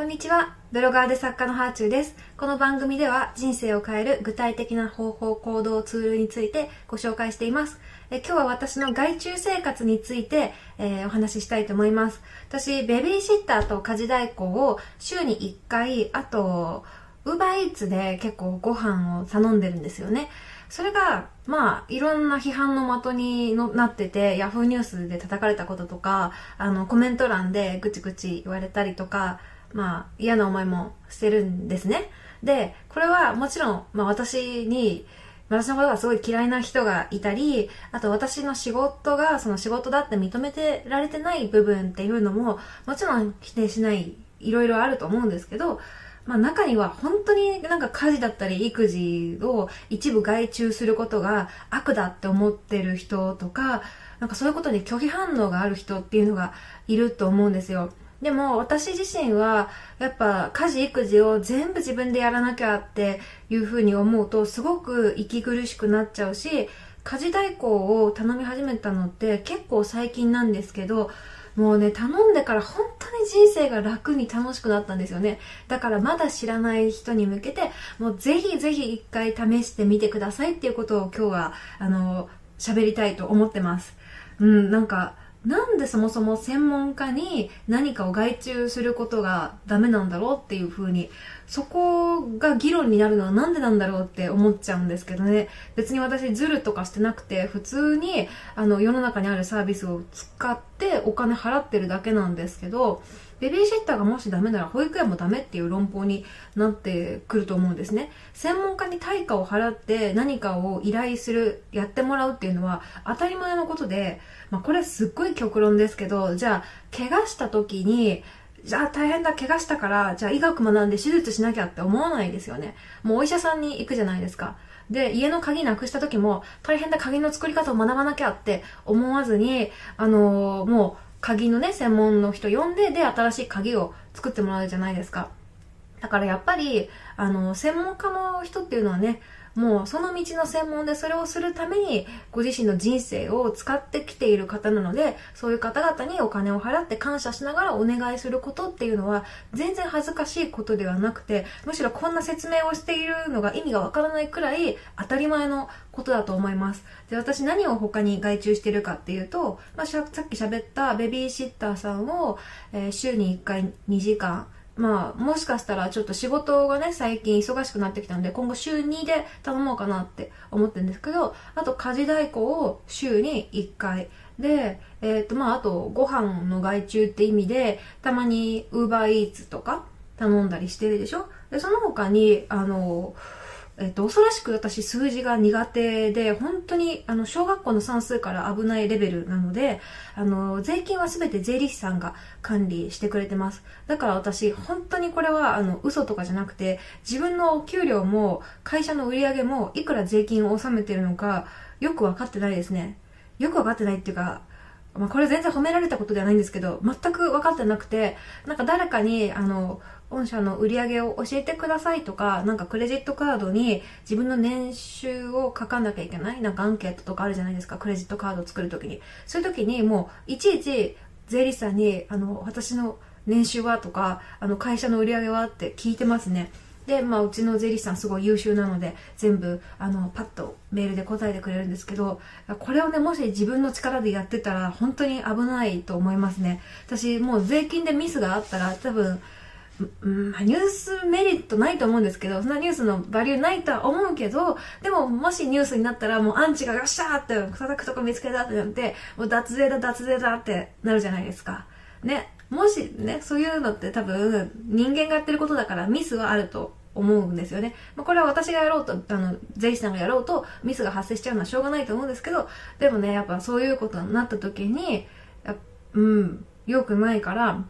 こんにちは。ブロガーで作家のハーチューです。この番組では人生を変える具体的な方法、行動、ツールについてご紹介しています。え今日は私の外注生活について、えー、お話ししたいと思います。私、ベビーシッターと家事代行を週に1回、あと、ウーバーイーツで結構ご飯を頼んでるんですよね。それが、まあ、いろんな批判の的にのなってて、ヤフーニュースで叩かれたこととか、あの、コメント欄でぐちぐち言われたりとか、まあ、嫌な思いもしてるんですね。で、これはもちろん、まあ私に、私のことがすごい嫌いな人がいたり、あと私の仕事がその仕事だって認めてられてない部分っていうのも、もちろん否定しない、いろいろあると思うんですけど、まあ中には本当になんか家事だったり育児を一部外注することが悪だって思ってる人とか、なんかそういうことに拒否反応がある人っていうのがいると思うんですよ。でも私自身はやっぱ家事育児を全部自分でやらなきゃっていうふうに思うとすごく息苦しくなっちゃうし家事代行を頼み始めたのって結構最近なんですけどもうね頼んでから本当に人生が楽に楽しくなったんですよね。だからまだ知らない人に向けてもうぜひぜひ一回試してみてくださいっていうことを今日はあの喋りたいと思ってます。うんなんかなんでそもそも専門家に何かを外注することがダメなんだろうっていう風に、そこが議論になるのはなんでなんだろうって思っちゃうんですけどね。別に私ズルとかしてなくて、普通にあの世の中にあるサービスを使ってお金払ってるだけなんですけど、ベビーシッターがもしダメなら保育園もダメっていう論法になってくると思うんですね。専門家に対価を払って何かを依頼する、やってもらうっていうのは当たり前のことで、まあこれすっごい極論ですけど、じゃあ怪我した時に、じゃあ大変だ、怪我したから、じゃあ医学学んで手術しなきゃって思わないですよね。もうお医者さんに行くじゃないですか。で、家の鍵なくした時も、大変だ、鍵の作り方を学ばなきゃって思わずに、あのー、もう、鍵のね、専門の人呼んで、で、新しい鍵を作ってもらうじゃないですか。だからやっぱり、あの、専門家の人っていうのはね、もうその道の専門でそれをするためにご自身の人生を使ってきている方なのでそういう方々にお金を払って感謝しながらお願いすることっていうのは全然恥ずかしいことではなくてむしろこんな説明をしているのが意味がわからないくらい当たり前のことだと思います。で私何を他に外注してるかっていうと、まあ、さっき喋ったベビーシッターさんを、えー、週に1回2時間まあ、もしかしたらちょっと仕事がね、最近忙しくなってきたんで、今後週2で頼もうかなって思ってるんですけど、あと家事代行を週に1回。で、えっ、ー、と、まあ、あとご飯の外注って意味で、たまに Uber Eats とか頼んだりしてるでしょ？で、その他に、あの、えっと、恐ろしく私数字が苦手で、本当に、あの、小学校の算数から危ないレベルなので、あの、税金は全て税理士さんが管理してくれてます。だから私、本当にこれは、あの、嘘とかじゃなくて、自分のお給料も、会社の売り上げも、いくら税金を納めてるのか、よくわかってないですね。よくわかってないっていうか、まあ、これ全然褒められたことではないんですけど、全く分かってなくて、なんか誰かに、あの、御社の売り上げを教えてくださいとか、なんかクレジットカードに自分の年収を書かなきゃいけないなんかアンケートとかあるじゃないですか、クレジットカードを作るときに。そういうときにもう、いちいち税理士さんに、あの、私の年収はとか、あの、会社の売り上げはって聞いてますね。で、まあ、うちの税理士さんすごい優秀なので、全部、あの、パッとメールで答えてくれるんですけど、これをね、もし自分の力でやってたら、本当に危ないと思いますね。私、もう税金でミスがあったら、多分、うん、ニュースメリットないと思うんですけど、そんなニュースのバリューないとは思うけど、でももしニュースになったらもうアンチがガッシャーって叩くとこ見つけたってなって、もう脱税だ脱税だってなるじゃないですか。ね。もしね、そういうのって多分人間がやってることだからミスはあると思うんですよね。まあ、これは私がやろうと、あの、税理士さんがやろうとミスが発生しちゃうのはしょうがないと思うんですけど、でもね、やっぱそういうことになった時に、うん、良くないから、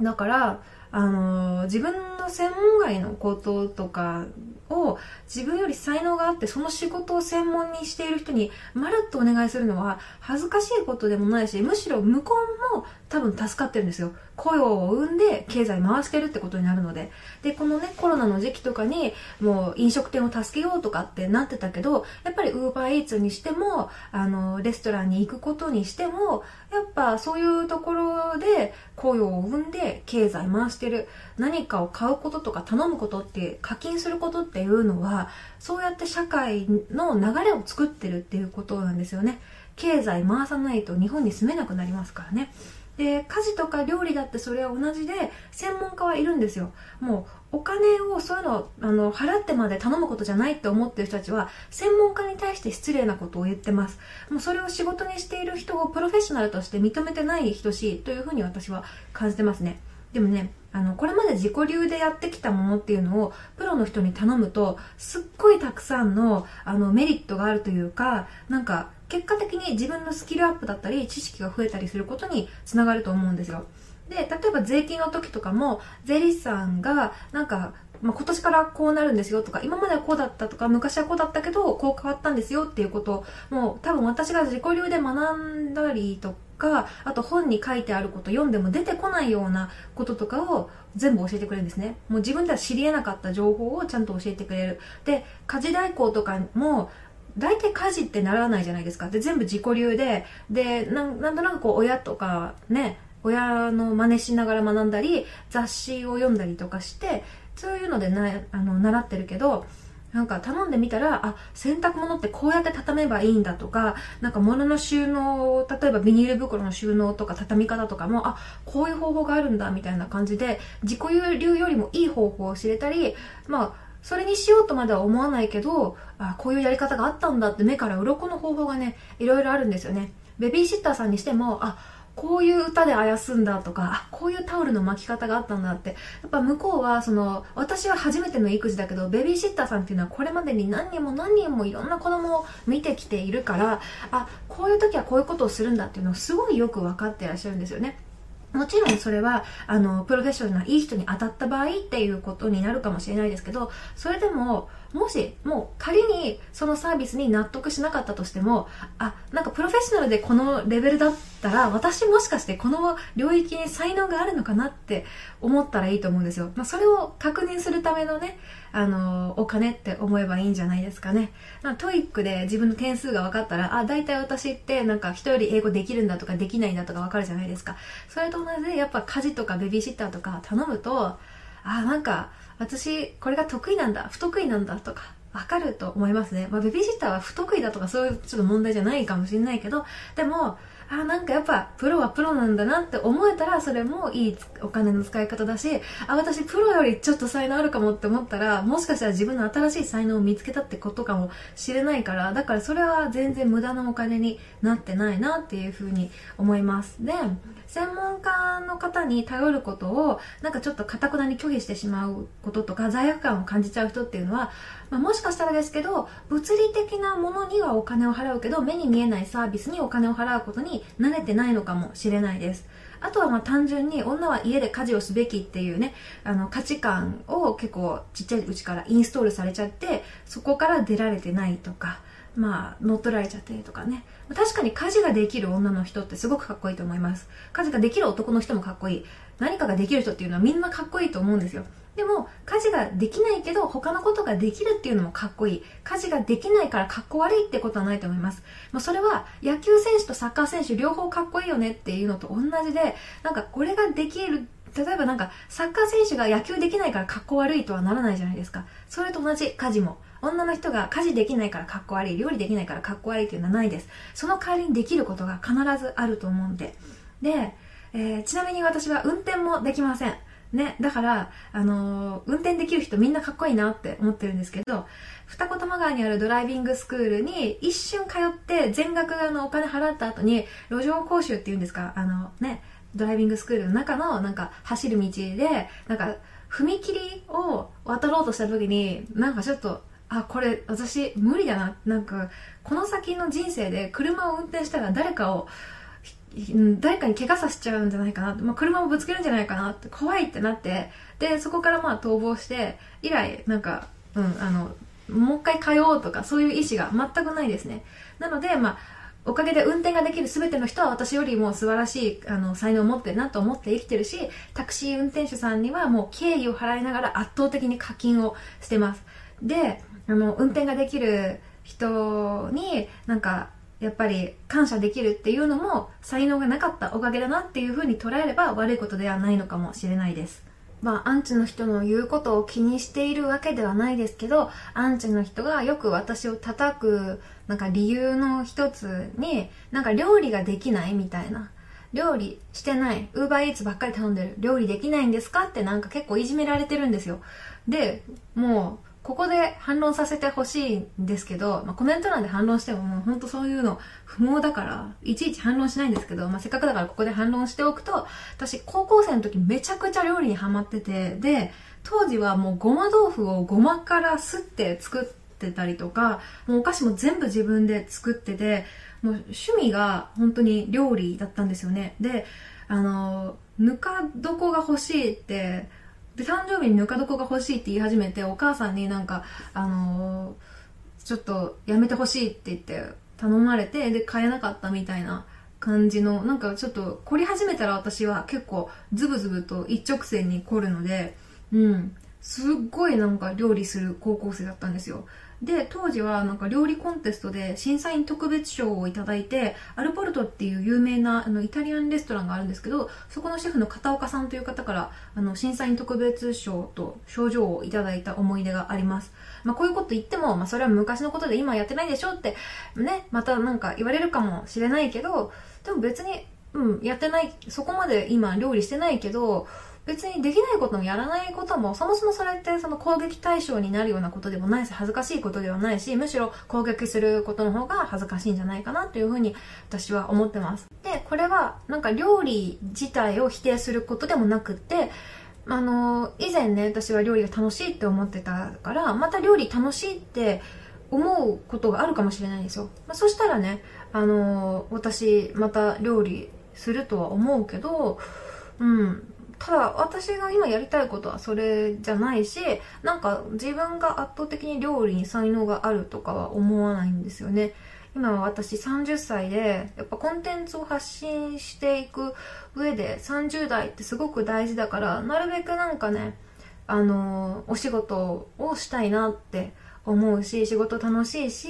だから、あの自分の専門外のこととかを自分より才能があってその仕事を専門にしている人にまるっとお願いするのは恥ずかしいことでもないしむしろ向こうも多分助かってるんですよ雇用を生んで経済回してるってことになるので。で、このね、コロナの時期とかに、もう飲食店を助けようとかってなってたけど、やっぱりウーバーイーツにしても、あの、レストランに行くことにしても、やっぱそういうところで雇用を生んで経済回してる。何かを買うこととか頼むことって、課金することっていうのは、そうやって社会の流れを作ってるっていうことなんですよね。経済回さないと日本に住めなくなりますからね。で家事とか料理だってそれは同じで専門家はいるんですよ。もうお金をそういうのあの払ってまで頼むことじゃないって思ってる人たちは専門家に対して失礼なことを言ってます。もうそれを仕事にしている人をプロフェッショナルとして認めてない人しいというふうに私は感じてますね。でもねあのこれまで自己流でやってきたものっていうのをプロの人に頼むとすっごいたくさんのあのメリットがあるというかなんか結果的に自分のスキルアップだったり知識が増えたりすることにつながると思うんですよで例えば税金の時とかも税理士さんがなんかまあ、今年からこうなるんですよとか、今まではこうだったとか、昔はこうだったけど、こう変わったんですよっていうこと、もう多分私が自己流で学んだりとか、あと本に書いてあること読んでも出てこないようなこととかを全部教えてくれるんですね。もう自分では知り得なかった情報をちゃんと教えてくれる。で、家事代行とかも、大体家事ってならないじゃないですか。で、全部自己流で、で、なんなんとなくこう親とかね、親の真似しながら学んだり、雑誌を読んだりとかして、そういうのでなあの習ってるけど、なんか頼んでみたら、あ、洗濯物ってこうやって畳めばいいんだとか、なんか物の収納、例えばビニール袋の収納とか畳み方とかも、あ、こういう方法があるんだみたいな感じで、自己流よりもいい方法を知れたり、まあ、それにしようとまでは思わないけど、あ、こういうやり方があったんだって目から鱗の方法がね、いろいろあるんですよね。ベビーシッターさんにしても、あ、こういう歌であやすんだとか、あ、こういうタオルの巻き方があったんだって。やっぱ向こうは、その、私は初めての育児だけど、ベビーシッターさんっていうのはこれまでに何人も何人もいろんな子供を見てきているから、あ、こういう時はこういうことをするんだっていうのをすごいよく分かってらっしゃるんですよね。もちろんそれは、あの、プロフェッショナルないい人に当たった場合っていうことになるかもしれないですけど、それでも、もし、もう仮にそのサービスに納得しなかったとしても、あ、なんかプロフェッショナルでこのレベルだったら、私もしかしてこの領域に才能があるのかなって思ったらいいと思うんですよ。まあ、それを確認するためのね、あの、お金って思えばいいんじゃないですかね。まあ、 TOEIC で自分の点数が分かったら、あ、大体私ってなんか人より英語できるんだとかできないんだとか分かるじゃないですか。それと同じで、やっぱ家事とかベビーシッターとか頼むと、あ、なんか、私、これが得意なんだ、不得意なんだとか、わかると思いますね。まあ、ベビーシッターは不得意だとかそういうちょっと問題じゃないかもしれないけど、でも、あ、なんかやっぱプロはプロなんだなって思えたらそれもいいお金の使い方だし、あ、私プロよりちょっと才能あるかもって思ったら、もしかしたら自分の新しい才能を見つけたってことかもしれないから、だからそれは全然無駄なお金になってないなっていうふうに思います。で、専門家の方に頼ることをなんかちょっとかたくなに拒否してしまうこととか罪悪感を感じちゃう人っていうのは、まあ、もしかしたらですけど物理的なものにはお金を払うけど目に見えないサービスにお金を払うことに慣れてないのかもしれないですあとはまあ単純に女は家で家事をすべきっていうね、あの価値観を結構ちっちゃいうちからインストールされちゃって、そこから出られてないとか、まあ、乗っ取られちゃってとかね。確かに家事ができる女の人ってすごくかっこいいと思います。家事ができる男の人もかっこいい。何かができる人っていうのはみんなかっこいいと思うんですよ。でも、家事ができないけど他のことができるっていうのもかっこいい。家事ができないからかっこ悪いってことはないと思います。まあ、それは野球選手とサッカー選手両方かっこいいよねっていうのと同じで、なんかこれができる例えばなんかサッカー選手が野球できないからかっこ悪いとはならないじゃないですか。それと同じ家事も。女の人が家事できないからかっこ悪い、料理できないからかっこ悪いっていうのはないです。その代わりにできることが必ずあると思うんで。で、えー、ちなみに私は運転もできません。ね、だから、あのー、運転できる人みんなかっこいいなって思ってるんですけど、二子玉川にあるドライビングスクールに一瞬通って全額あのお金払った後に路上講習っていうんですか、あのね、ドライビングスクールの中のなんか走る道で、なんか踏切を渡ろうとした時に、なんかちょっとあ、これ私無理だな。なんか、この先の人生で車を運転したら誰かを、誰かに怪我させちゃうんじゃないかなまあ、車をぶつけるんじゃないかなって怖いってなってでそこからまあ逃亡して以来なんか、うん、あのもう一回通おうとかそういう意思が全くないですね。なのでまあおかげで運転ができる全ての人は私よりも素晴らしいあの才能を持ってるなと思って生きてるしタクシー運転手さんにはもう敬意を払いながら圧倒的に課金をしてます。であの運転ができる人になんかやっぱり感謝できるっていうのも才能がなかったおかげだなっていうふうに捉えれば悪いことではないのかもしれないですまあ、アンチの人の言うことを気にしているわけではないですけど、アンチの人がよく私を叩く、なんか理由の一つに、なんか料理ができないみたいな。料理してない。ウーバーイーツばっかり頼んでる。料理できないんですかってなんか結構いじめられてるんですよ。で、もう、ここで反論させてほしいんですけど、まあ、コメント欄で反論してももう本当そういうの不毛だから、いちいち反論しないんですけど、まあ、せっかくだからここで反論しておくと、私高校生の時めちゃくちゃ料理にハマってて、で、当時はもうごま豆腐をごまからすって作ってたりとか、もうお菓子も全部自分で作ってて、もう趣味が本当に料理だったんですよね。で、あの、ぬか床が欲しいって、で、誕生日にぬか床が欲しいって言い始めて、お母さんになんか、あのー、ちょっとやめてほしいって言って頼まれて、で、買えなかったみたいな感じの、なんかちょっと凝り始めたら私は結構ズブズブと一直線に凝るので、うん、すっごいなんか料理する高校生だったんですよ。で、当時はなんか料理コンテストで審査員特別賞をいただいて、アルポルトっていう有名なあのイタリアンレストランがあるんですけど、そこのシェフの片岡さんという方からあの審査員特別賞と賞状をいただいた思い出があります。まあこういうこと言っても、まあそれは昔のことで今やってないでしょってね、またなんか言われるかもしれないけど、でも別に、うん、やってない、そこまで今料理してないけど、別にできないこともやらないことも、そもそもそれってその攻撃対象になるようなことでもないし、恥ずかしいことではないし、むしろ攻撃することの方が恥ずかしいんじゃないかなというふうに私は思ってます。で、これはなんか料理自体を否定することでもなくって、あの、以前ね、私は料理が楽しいって思ってたから、また料理楽しいって思うことがあるかもしれないんですよ。まあ、そしたらね、あの、私また料理するとは思うけど、うん、ただ私が今やりたいことはそれじゃないしなんか自分が圧倒的に料理に才能があるとかは思わないんですよね。今は私30歳でやっぱコンテンツを発信していく上で30代ってすごく大事だからなるべくなんかねあのお仕事をしたいなって思うし仕事楽しいし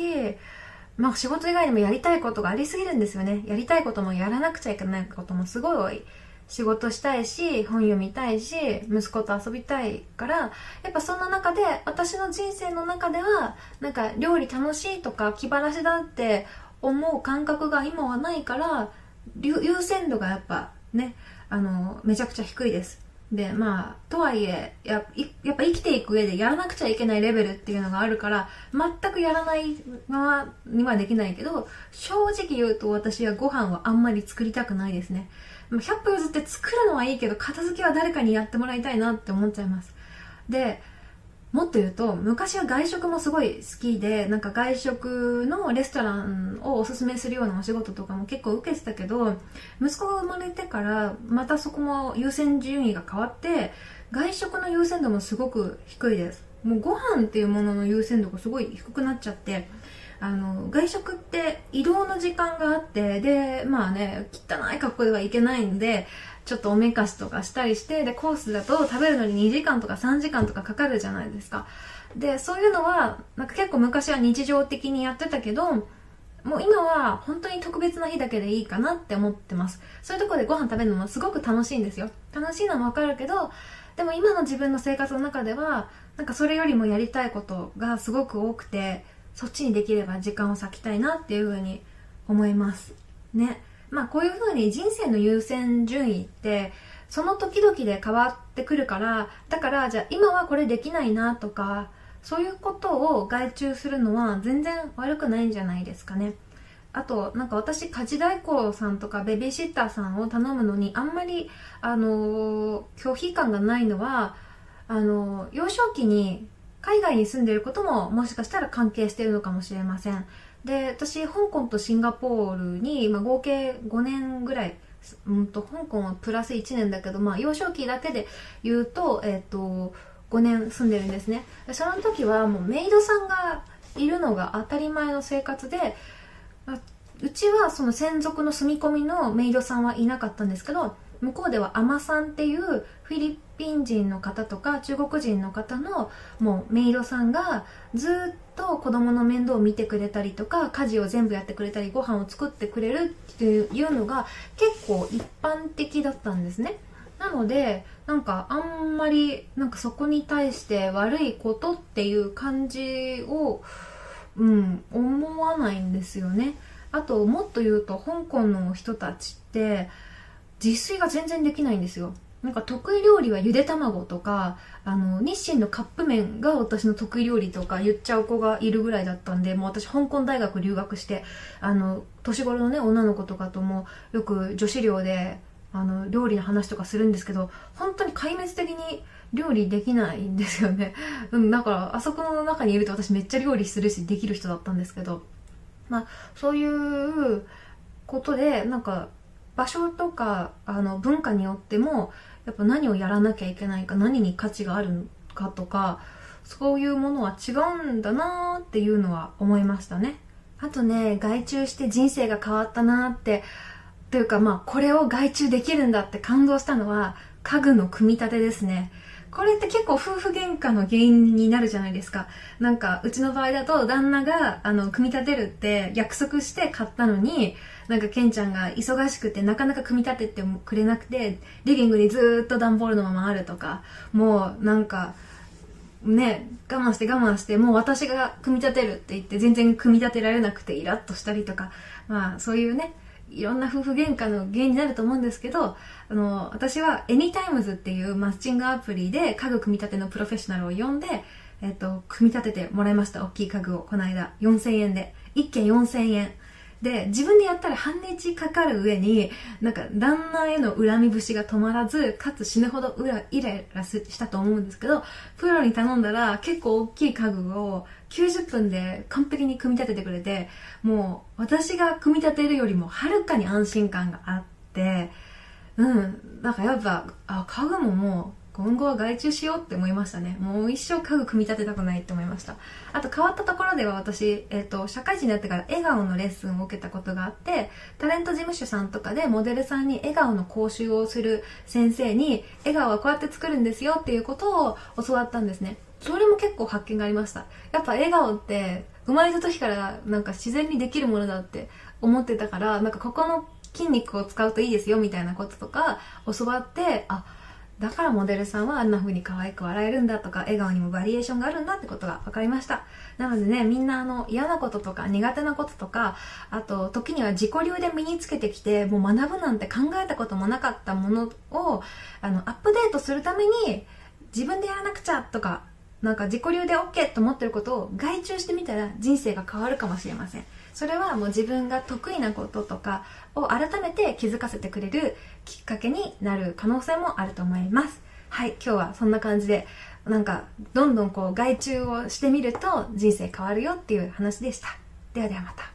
まあ仕事以外にもやりたいことがありすぎるんですよね。やりたいこともやらなくちゃいけないこともすごい多い。仕事したいし、本読みたいし、息子と遊びたいから、やっぱそんな中で、私の人生の中では、なんか料理楽しいとか気晴らしだって思う感覚が今はないから、優先度がやっぱね、あの、めちゃくちゃ低いです。で、まあ、とはいえや、やっぱ生きていく上でやらなくちゃいけないレベルっていうのがあるから、全くやらないままにはできないけど、正直言うと私はご飯はあんまり作りたくないですね。100歩譲って作るのはいいけど片付けは誰かにやってもらいたいなって思っちゃいます。でもっと言うと昔は外食もすごい好きでなんか外食のレストランをおすすめするようなお仕事とかも結構受けてたけど息子が生まれてからまたそこも優先順位が変わって外食の優先度もすごく低いです。もうご飯っていうものの優先度がすごい低くなっちゃってあの外食って移動の時間があってでまあね汚い格好ではいけないんでちょっとおめかしとかしたりしてでコースだと食べるのに2時間とか3時間とかかかるじゃないですか。でそういうのはなんか結構昔は日常的にやってたけどもう今は本当に特別な日だけでいいかなって思ってます。そういうとこでご飯食べるのもすごく楽しいんですよ。楽しいのもわかるけどでも今の自分の生活の中ではなんかそれよりもやりたいことがすごく多くてそっちにできれば時間を割きたいなっていうふうに思います。ね。まあこういうふうに人生の優先順位ってその時々で変わってくるからだからじゃあ今はこれできないなとかそういうことを外注するのは全然悪くないんじゃないですかね。あとなんか私家事代行さんとかベビーシッターさんを頼むのにあんまりあの拒否感がないのはあの幼少期に海外に住んでいることももしかしたら関係しているのかもしれません。で私香港とシンガポールに、まあ、合計5年ぐらいうんと香港はプラス1年だけど、まあ、幼少期だけで言うと,、えっ、ー、と5年住んでるんですね。その時はもうメイドさんがいるのが当たり前の生活でうちはその専属の住み込みのメイドさんはいなかったんですけど向こうではアマさんっていうフィリピン人の方とか中国人の方のもうメイドさんがずっと子供の面倒を見てくれたりとか家事を全部やってくれたりご飯を作ってくれるっていうのが結構一般的だったんですね。なのでなんかあんまりなんかそこに対して悪いことっていう感じをうん思わないんですよね。あともっと言うと香港の人たちって自炊が全然できないんですよ。なんか得意料理はゆで卵とかあの日清のカップ麺が私の得意料理とか言っちゃう子がいるぐらいだったんでもう私香港大学留学してあの年頃のね女の子とかともよく女子寮であの料理の話とかするんですけど本当に壊滅的に料理できないんですよね、うん、だからあそこの中にいると私めっちゃ料理するしできる人だったんですけど。まあそういうことでなんか場所とかあの文化によってもやっぱ何をやらなきゃいけないか何に価値があるかとかそういうものは違うんだなっていうのは思いましたねあとね外注して人生が変わったなってというかまあこれを外注できるんだって感動したのは家具の組み立てですねこれって結構夫婦喧嘩の原因になるじゃないですか。なんか、うちの場合だと旦那が、あの、組み立てるって約束して買ったのに、なんかケンちゃんが忙しくてなかなか組み立ててくれなくて、リビングにずっと段ボールのままあるとか、もうなんか、ね、我慢して我慢して、もう私が組み立てるって言って全然組み立てられなくてイラッとしたりとか、まあそういうね、いろんな夫婦喧嘩の原因になると思うんですけど、あの、私は Anytimes っていうマッチングアプリで家具組み立てのプロフェッショナルを呼んで、えっと、組み立ててもらいました。大きい家具を、この間。4000円で。1件4000円。で、自分でやったら半日かかる上に、なんか旦那への恨み節が止まらず、かつ死ぬほどイライラしたと思うんですけど、プロに頼んだら結構大きい家具を90分で完璧に組み立ててくれて、もう私が組み立てるよりもはるかに安心感があって、うん、なんかやっぱ、あ、家具ももう今後は外注しようって思いましたね。もう一生家具組み立てたくないって思いました。あと変わったところでは私、えっ、ー、と、社会人になってから笑顔のレッスンを受けたことがあって、タレント事務所さんとかでモデルさんに笑顔の講習をする先生に、笑顔はこうやって作るんですよっていうことを教わったんですね。それも結構発見がありました。やっぱ笑顔って生まれた時からなんか自然にできるものだって思ってたから、なんかここの筋肉を使うといいですよみたいなこととか教わって、あ、だからモデルさんはあんな風に可愛く笑えるんだとか、笑顔にもバリエーションがあるんだってことが分かりました。なのでね、みんなあの嫌なこととか苦手なこととか、あと時には自己流で身につけてきて、もう学ぶなんて考えたこともなかったものを、あの、アップデートするために自分でやらなくちゃとか、なんか自己流で OK と思ってることを外注してみたら人生が変わるかもしれません。それはもう自分が得意なこととかを改めて気づかせてくれるきっかけになる可能性もあると思います。はい、今日はそんな感じで、なんか、どんどんこう外注をしてみると人生変わるよっていう話でした。ではではまた。